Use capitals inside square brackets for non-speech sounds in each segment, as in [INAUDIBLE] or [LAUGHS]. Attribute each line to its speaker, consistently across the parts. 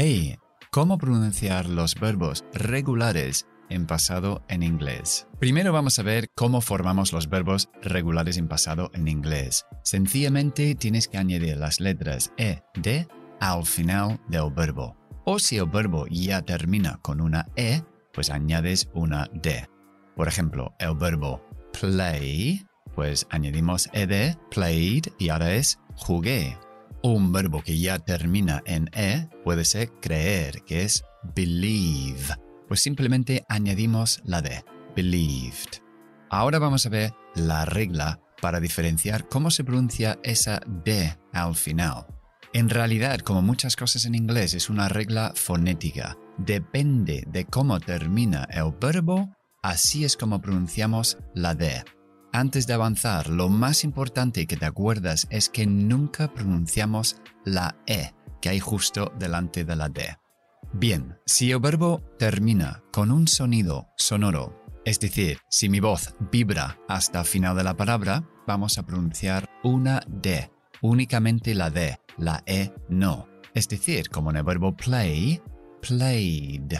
Speaker 1: Hey, ¿cómo pronunciar los verbos regulares en pasado en inglés? Primero vamos a ver cómo formamos los verbos regulares en pasado en inglés. Sencillamente tienes que añadir las letras E, D al final del verbo. O si el verbo ya termina con una E, pues añades una D. Por ejemplo, el verbo play, pues añadimos ed, played, y ahora es jugué. Un verbo que ya termina en e puede ser creer, que es believe. Pues simplemente añadimos la d, believed. Ahora vamos a ver la regla para diferenciar cómo se pronuncia esa d al final. En realidad, como muchas cosas en inglés, es una regla fonética. Depende de cómo termina el verbo, Así es como pronunciamos la D. Antes de avanzar, lo más importante que te acuerdas es que nunca pronunciamos la E que hay justo delante de la D. Bien, si el verbo termina con un sonido sonoro, es decir, si mi voz vibra hasta el final de la palabra, vamos a pronunciar una D, únicamente la D, la E no. Es decir, como en el verbo play, played.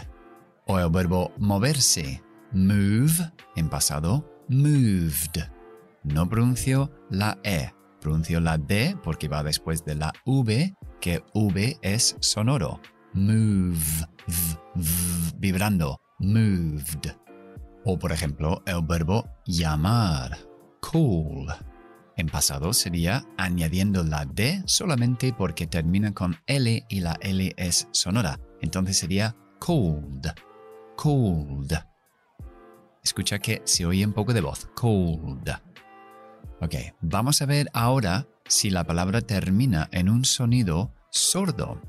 Speaker 1: O el verbo moverse, Move en pasado, moved. No pronuncio la E, pronuncio la D porque va después de la V, que V es sonoro. Move, vibrando, moved. O por ejemplo, el verbo llamar, call. En pasado sería añadiendo la D solamente porque termina con L y la L es sonora. Entonces sería cold, cold. Escucha que se oye un poco de voz. Cold. Ok, vamos a ver ahora si la palabra termina en un sonido sordo.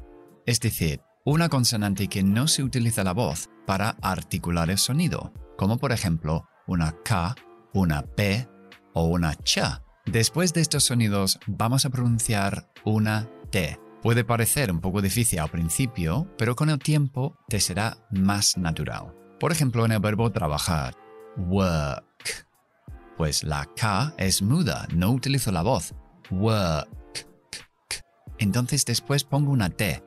Speaker 1: Es decir, una consonante que no se utiliza la voz para articular el sonido, como por ejemplo una K, una P o una CH. Después de estos sonidos vamos a pronunciar una T. Puede parecer un poco difícil al principio, pero con el tiempo te será más natural. Por ejemplo, en el verbo trabajar, work. Pues la K es muda, no utilizo la voz. Work. Entonces después pongo una T.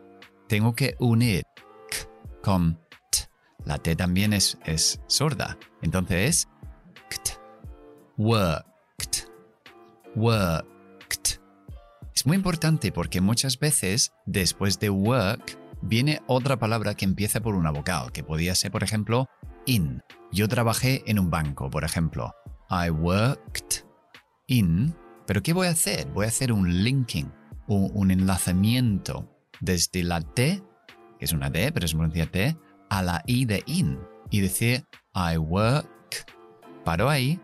Speaker 1: Tengo que unir k con t. La T también es, es sorda. Entonces es worked. Worked. Es muy importante porque muchas veces después de work viene otra palabra que empieza por una vocal, que podría ser, por ejemplo, in. Yo trabajé en un banco, por ejemplo. I worked in. Pero ¿qué voy a hacer? Voy a hacer un linking, un, un enlazamiento desde la T, que es una D, pero es pronuncia T, a la I de in. Y decir I work, paro ahí,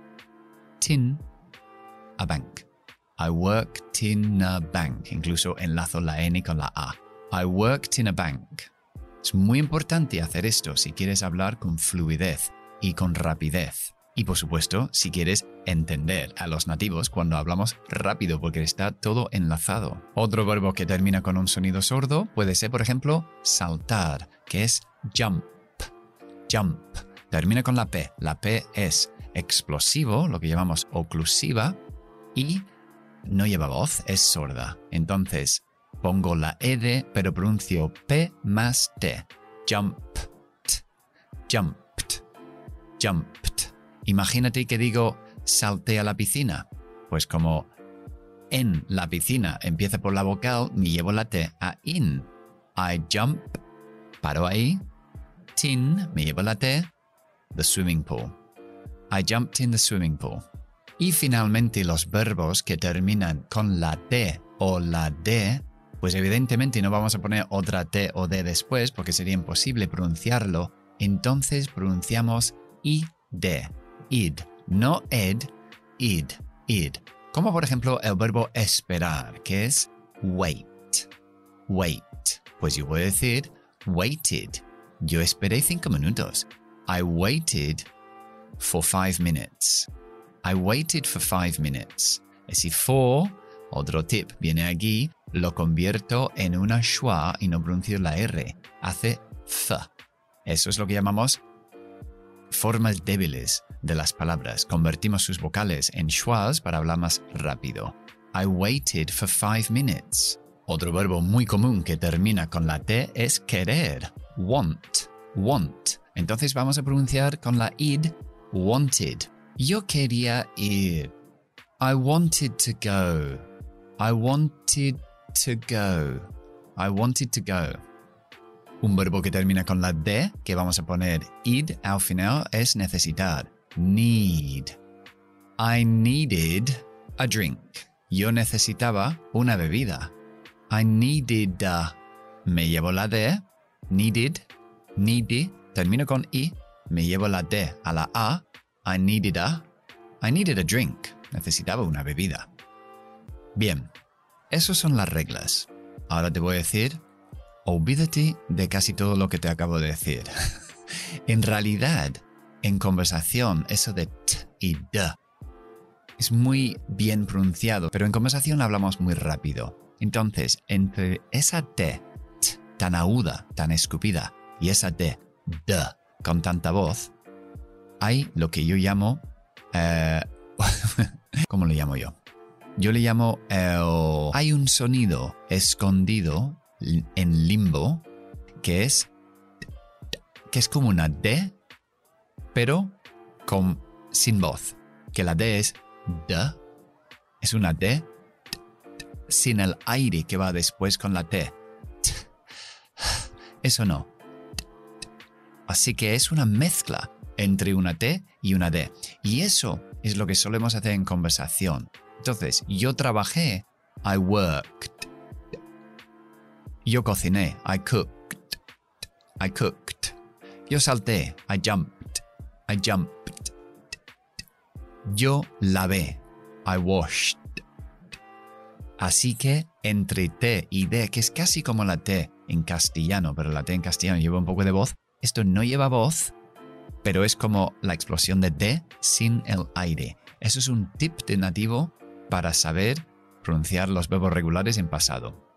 Speaker 1: tin, a bank. I worked in a bank. Incluso enlazo la N con la A. I worked in a bank. Es muy importante hacer esto si quieres hablar con fluidez y con rapidez. Y por supuesto, si quieres entender a los nativos cuando hablamos rápido porque está todo enlazado. Otro verbo que termina con un sonido sordo puede ser, por ejemplo, saltar, que es jump. Jump. Termina con la P. La P es explosivo, lo que llamamos oclusiva, y no lleva voz, es sorda. Entonces, Pongo la ed, pero pronuncio P más T. Jumped. Jumped. Jumped. Imagínate que digo salté a la piscina. Pues como en la piscina empieza por la vocal, me llevo la T a in. I jump, paro ahí. Tin, me llevo la T. The swimming pool. I jumped in the swimming pool. Y finalmente los verbos que terminan con la T o la D pues evidentemente no vamos a poner otra T o D después porque sería imposible pronunciarlo. Entonces pronunciamos id, id, no ed, id, id. Como por ejemplo el verbo esperar, que es wait, wait. Pues yo a decir waited. Yo esperé cinco minutos. I waited for five minutes. I waited for five minutes. Ese for, otro tip, viene aquí lo convierto en una schwa y no pronuncio la R. Hace th. Eso es lo que llamamos formas débiles de las palabras. Convertimos sus vocales en schwas para hablar más rápido. I waited for five minutes. Otro verbo muy común que termina con la T es querer. Want. Want. Entonces vamos a pronunciar con la id wanted. Yo quería ir. I wanted to go. I wanted to go. I wanted to go. Un verbo que termina con la D, que vamos a poner id al final, es necesitar. Need. I needed a drink. Yo necesitaba una bebida. I needed a. Me llevo la D. Needed. Needy. Termino con I. Me llevo la D a la A. I needed a. I needed a drink. Necesitaba una bebida. Bien. Esas son las reglas. Ahora te voy a decir olvídate de casi todo lo que te acabo de decir. [LAUGHS] en realidad, en conversación, eso de t y d es muy bien pronunciado, pero en conversación hablamos muy rápido. Entonces, entre esa t, t tan aguda, tan escupida, y esa d, d, con tanta voz, hay lo que yo llamo... Eh, [LAUGHS] ¿Cómo le llamo yo? Yo le llamo. Hay un sonido escondido en limbo que es que es como una D, pero con, sin voz. Que la D es D, es una D sin el aire que va después con la T. Eso no. Así que es una mezcla entre una T y una D. Y eso es lo que solemos hacer en conversación. Entonces, yo trabajé, I worked. Yo cociné. I cooked. I cooked. Yo salté. I jumped. I jumped. Yo lavé. I washed. Así que entre T y D, que es casi como la T en castellano, pero la T en castellano lleva un poco de voz, esto no lleva voz, pero es como la explosión de D sin el aire. Eso es un tip de nativo para saber pronunciar los verbos regulares en pasado.